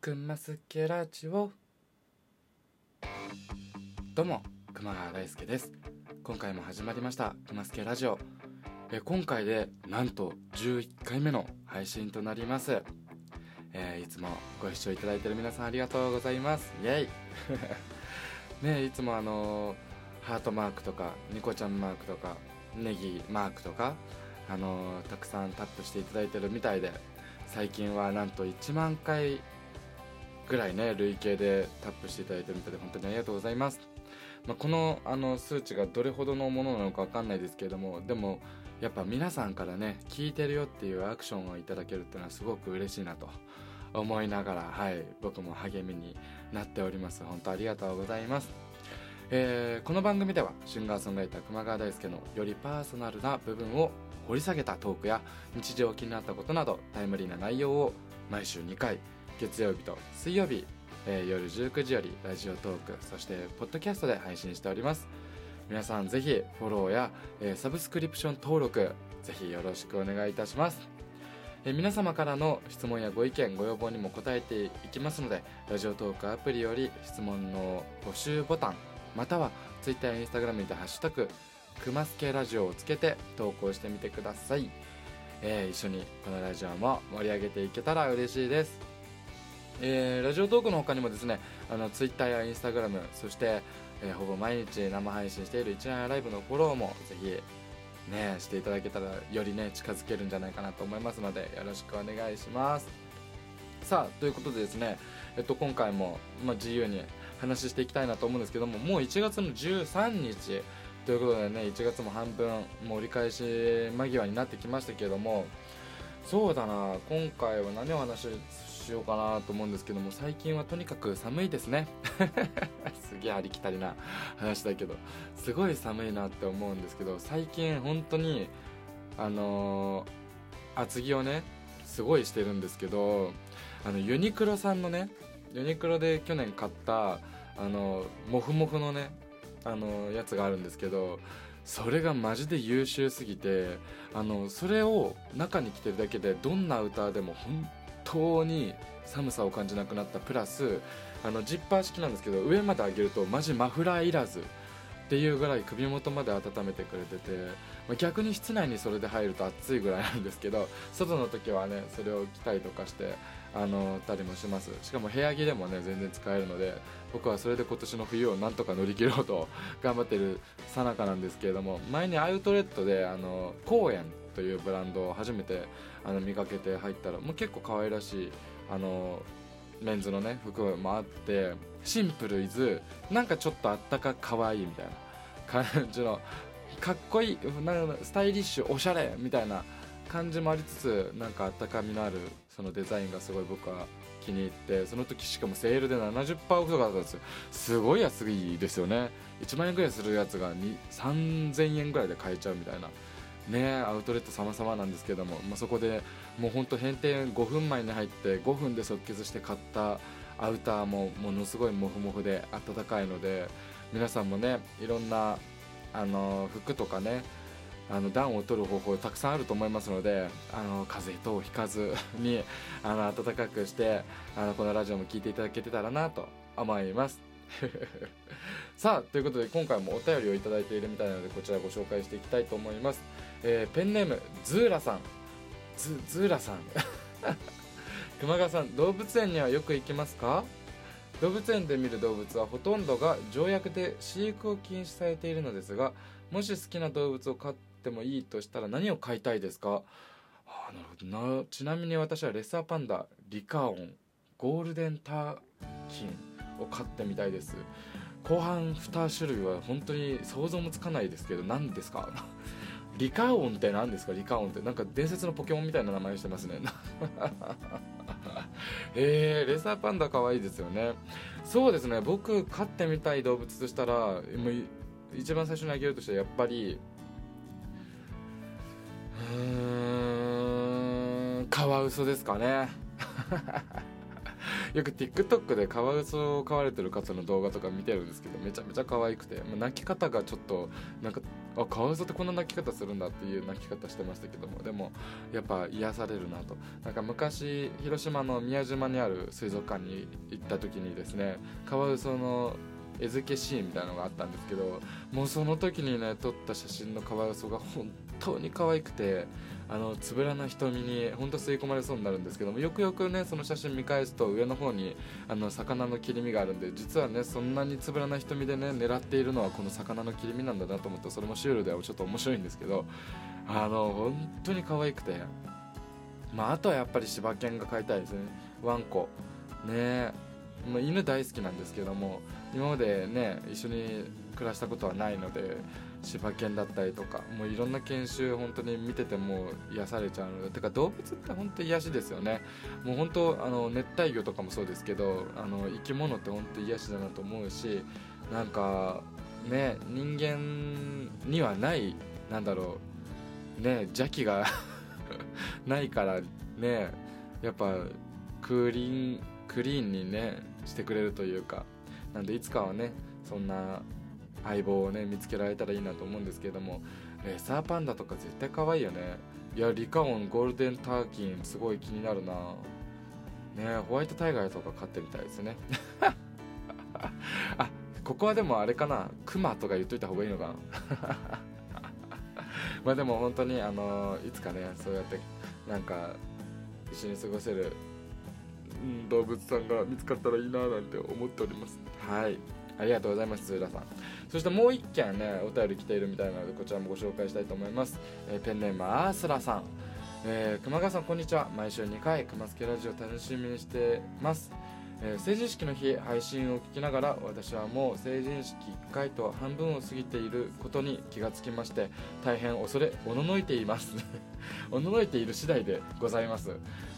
くますけラジオ。どうも熊川大輔です。今回も始まりましたくますけラジオ。え今回でなんと11回目の配信となります。えーいつもご視聴いただいている皆さんありがとうございます。イェイ。ねいつもあのーハートマークとかニコちゃんマークとかネギマークとかあのーたくさんタップしていただいてるみたいで最近はなんと1万回ぐらいね累計でタップしていただいてるみたいで本当にありがとうございます、まあ、このあの数値がどれほどのものなのか分かんないですけれどもでもやっぱ皆さんからね聞いてるよっていうアクションをいただけるっていうのはすごく嬉しいなと思いながらはい僕も励みになっております。本当ありがとうございます。えーこの番組ではシンガーソングライター熊川大輔のよりパーソナルな部分を掘り下げたトークや日常気になったことなどタイムリーな内容を毎週2回月曜日と水曜日、えー夜19時よりラジオトークそしてポッドキャストで配信しております。皆さんぜひフォローや、えーサブスクリプション登録ぜひよろしくお願いいたします。えー皆様からの質問やご意見ご要望にも答えていきますのでラジオトークアプリより質問の募集ボタンまたは Twitter や Instagram にて「ハッシュタグくますけラジオ」をつけて投稿してみてください、えー一緒にこのラジオも盛り上げていけたら嬉しいです。えーラジオトークの他にもですねあの Twitter や Instagram そして、えーほぼ毎日生配信している一覧ライブのフォローもぜひねしていただけたらよりね近づけるんじゃないかなと思いますのでよろしくお願いします。さあということでですね、えっと、今回も、まあ、自由に話していきたいなと思うんですけどももう1月の13日ということでね1月も半分もう折り返し間際になってきましたけどもそうだな今回は何を話ししようかなと思うんですけども最近はとにかく寒いですね。すげえありきたりな話だけどすごい寒いなって思うんですけど最近本当にあのー厚着をねすごいしてるんですけどあのユニクロさんのねユニクロで去年買ったあのモフモフのねあのやつがあるんですけどそれがマジで優秀すぎてあのそれを中に着てるだけでどんな歌でも本当に寒さを感じなくなったプラスあのジッパー式なんですけど上まで上げるとマジマフラーいらずっていうぐらい首元まで温めてくれてて、まあ逆に室内にそれで入ると暑いぐらいなんですけど 外の時はねそれを着たりとかしてあのたりもします。しかも部屋着でもね全然使えるので僕はそれで今年の冬をなんとか乗り切ろうと 頑張ってるさなかなんですけれども前にアウトレットであの公園というブランドを初めてあの見かけて入ったらもう結構可愛らしいあのメンズのね服もあってシンプルイズなんかちょっとあったか可愛いみたいな感じのかっこいいなんスタイリッシュおしゃれみたいな感じもありつつなんかあったかみのあるそのデザインがすごい僕は気に入ってその時しかもセールで70%オフとかだったんですよ。すごい安いですよね。1万円ぐらいするやつが3000円ぐらいで買えちゃうみたいな。ねアウトレット様々なんですけども、まあ、そこでもうほんと閉店5分前に入って5分で即決して買ったアウターもものすごいモフモフで暖かいので皆さんもねいろんなあの服とかねあの暖を取る方法たくさんあると思いますのであの風邪等をひかず にあの暖かくしてあのこのラジオも聞いていただけてたらなと思います。さあということで今回もお便りをいただいているみたいなのでこちらご紹介していきたいと思います、えーペンネームズーラさん。ズズーラさん。熊川さん動物園にはよく行きますか？動物園で見る動物はほとんどが条約で飼育を禁止されているのですがもし好きな動物を飼ってもいいとしたら何を飼いたいですか？あなるほど。なちなみに私はレッサーパンダリカオンゴールデンターキンを飼ってみたいです。後半2種類は本当に想像もつかないですけど何ですか？リカオンって何ですか？リカオンって。なんか伝説のポケモンみたいな名前してますね。えー、レッサーパンダ可愛いですよね。そうですね。僕飼ってみたい動物としたらもう一番最初に挙げるとしたらやっぱりうーんカワウソですかね。よく TikTok でカワウソを飼われてる方の動画とか見てるんですけどめちゃめちゃ可愛くて、まあ、泣き方がちょっとなんかあカワウソってこんな泣き方するんだっていう泣き方してましたけどもでもやっぱ癒されるなと。なんか昔広島の宮島にある水族館に行った時にですねカワウソの餌付けシーンみたいなのがあったんですけどもうその時にね撮った写真のカワウソが本当に可愛くてあのつぶらな瞳に本当吸い込まれそうになるんですけどもよくよくねその写真見返すと上の方にあの魚の切り身があるんで実はねそんなにつぶらな瞳でね狙っているのはこの魚の切り身なんだなと思ってそれもシュールではちょっと面白いんですけどあの本当に可愛くて。まああとはやっぱり柴犬が飼いたいですね。ワンコ。ね。まあ、犬大好きなんですけども今までね一緒に暮らしたことはないので柴犬だったりとかもういろんな研修本当に見てても癒されちゃうのでてか動物って本当癒しですよね。もう本当あの熱帯魚とかもそうですけどあの生き物って本当癒しだなと思うしなんかね人間にはないなんだろうね邪気が ないからねやっぱクリーンクリーンにねしてくれるというか。なんでいつかはねそんな相棒をね見つけられたらいいなと思うんですけれどもレッサーパンダとか絶対可愛いよね。いやリカオンゴールデンターキンすごい気になるな。ねホワイトタイガーとか飼ってみたいですね。あここはでもあれかな。クマとか言っといた方がいいのかな。まあでも本当にあのいつかねそうやってなんか一緒に過ごせる動物さんが見つかったらいいななんて思っております。はい。ありがとうございます浦さん。そしてもう一件ねお便り来ているみたいなのでこちらもご紹介したいと思います、えー、ペンネームアースラさん。えー、熊川さんこんにちは。毎週2回熊助ラジオ楽しみにしてます。えー、成人式の日配信を聞きながら私はもう成人式1回と半分を過ぎていることに気がつきまして大変恐れおののいています。おののいている次第でございます。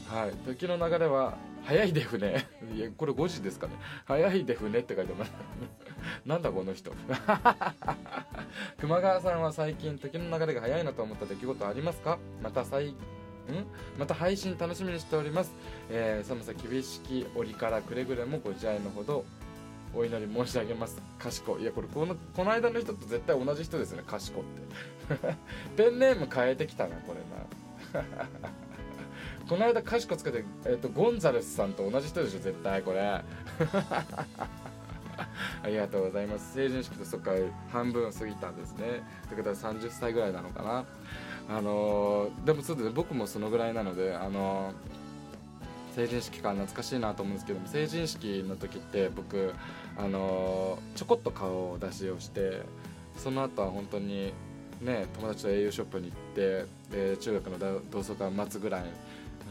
はい。時の流れは早いで船いやこれ5時ですかね。早いで船って書いてます。なんだこの人。熊川さんは最近時の流れが早いなと思った出来事ありますか？また最また配信楽しみにしております、えー、寒さ厳しき折からくれぐれもご自愛のほどお祈り申し上げます。かしこいやこれこのこの間の人と絶対同じ人ですね。かしこって。ペンネーム変えてきたなこれな。この間賢つけて、えーと、ゴンザレスさんと同じ人でしょ絶対これ。ありがとうございます。成人式とそっか半分過ぎたんですね。ということは30歳ぐらいなのかな。あの、でもそうです僕もそのぐらいなのであの、成人式か懐かしいなと思うんですけども成人式の時って僕あの、ちょこっと顔を出しをしてその後は本当にね友達と au ショップに行ってで中学の同窓会を待つぐらい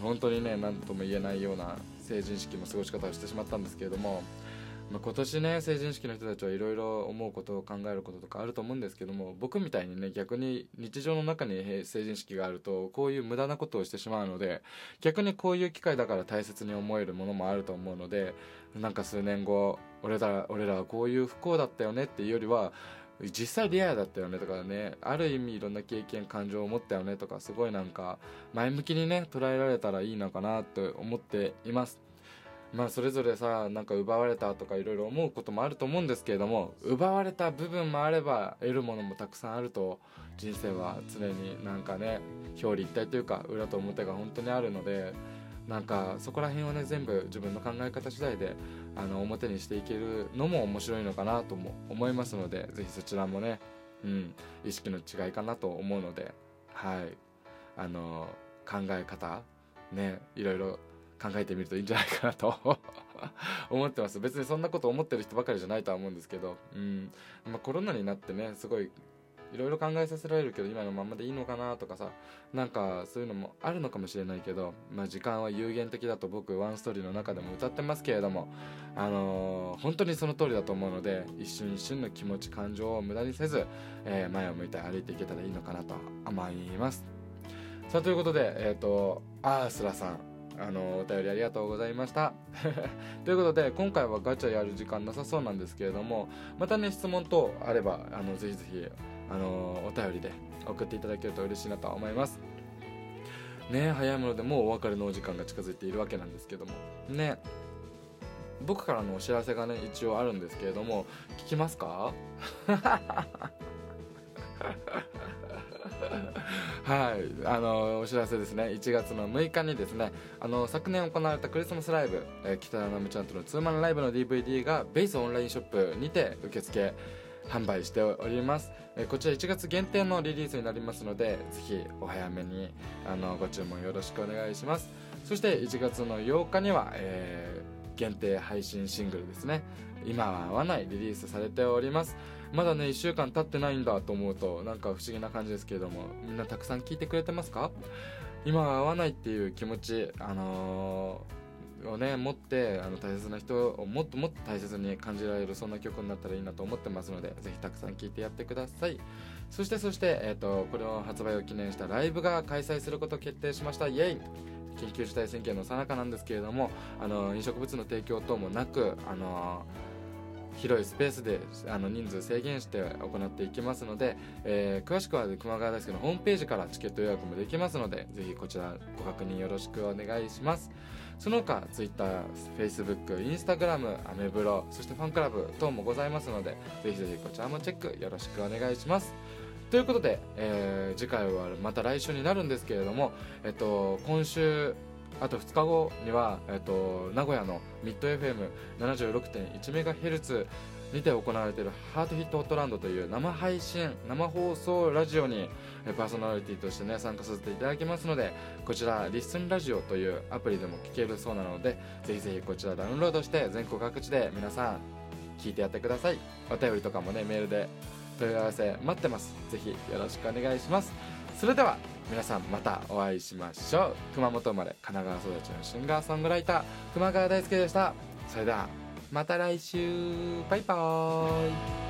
本当にね何とも言えないような成人式の過ごし方をしてしまったんですけれども、まあ、今年ね成人式の人たちはいろいろ思うことを考えることとかあると思うんですけども僕みたいにね逆に日常の中に成人式があるとこういう無駄なことをしてしまうので逆にこういう機会だから大切に思えるものもあると思うのでなんか数年後俺ら俺らはこういう不幸だったよねっていうよりは実際リアだったよねとかねある意味いろんな経験感情を持ったよねとかすごいなんか前向きにね捉えられたらいいのかなって思っています。まあそれぞれさなんか奪われたとかいろいろ思うこともあると思うんですけれども奪われた部分もあれば得るものもたくさんあると人生は常になんかね表裏一体というか裏と表が本当にあるのでなんかそこら辺をね全部自分の考え方次第であの表にしていけるのも面白いのかなとも思いますのでぜひそちらもね、うん、意識の違いかなと思うのではい。あの考え方ねいろいろ考えてみるといいんじゃないかなと 思ってます。別にそんなこと思ってる人ばかりじゃないとは思うんですけど、うん。まあ、コロナになってねすごいいろいろ考えさせられるけど今のままでいいのかなとかさなんかそういうのもあるのかもしれないけど、まあ、時間は有限的だと僕ワンストーリーの中でも歌ってますけれども、あのー、本当にその通りだと思うので一瞬一瞬の気持ち感情を無駄にせず、えー、前を向いて歩いていけたらいいのかなと思います。さあということでえっ、ー、とアースラさん。あのお便りありがとうございました。ということで今回はガチャやる時間なさそうなんですけれどもまたね質問等あればあのぜひぜひあのお便りで送っていただけると嬉しいなと思います。ね早いものでもうお別れのお時間が近づいているわけなんですけども。ね僕からのお知らせがね一応あるんですけれども聞きますか？はいあのお知らせですね。1月の6日にですねあの昨年行われたクリスマスライブ、えー、北田奈美ちゃんとのツーマンライブの DVD がベースオンラインショップにて受付販売しております、えー、こちら1月限定のリリースになりますのでぜひお早めにあのご注文よろしくお願いします。そして1月の8日には、えー、限定配信シングルですね。今は合わないリリースされております。まだね1週間経ってないんだと思うとなんか不思議な感じですけれどもみんなたくさん聞いてくれてますか？今は合わないっていう気持ちあのー、をね持ってあの大切な人をもっともっと大切に感じられるそんな曲になったらいいなと思ってますのでぜひたくさん聴いてやってください。そしてそして、えーと、これを発売を記念したライブが開催することを決定しました。イエイ！緊急事態宣言のさなかなんですけれどもあの飲食物の提供等もなくあのー広いスペースであの人数制限して行っていきますので、えー、詳しくは熊谷大輔のホームページからチケット予約もできますのでぜひこちらご確認よろしくお願いします。その他 Twitter、Facebook、Instagram、アメブロそしてファンクラブ等もございますのでぜひぜひこちらもチェックよろしくお願いします。ということで、えー、次回はまた来週になるんですけれども、えっと、今週あと2日後には、えっと、名古屋のミッド FM76.1MHz にて行われているハートヒットホットランドという生配信生放送ラジオにパーソナリティとしてね参加させていただきますのでこちらリスンラジオというアプリでも聴けるそうなのでぜひぜひこちらダウンロードして全国各地で皆さん聞いてやってください。お便りとかもねメールで問い合わせ待ってます。ぜひよろしくお願いします。それでは皆さんまたお会いしましょう。熊本生まれ神奈川育ちのシンガーソングライター熊川大輔でした。それではまた来週。バイバーイ。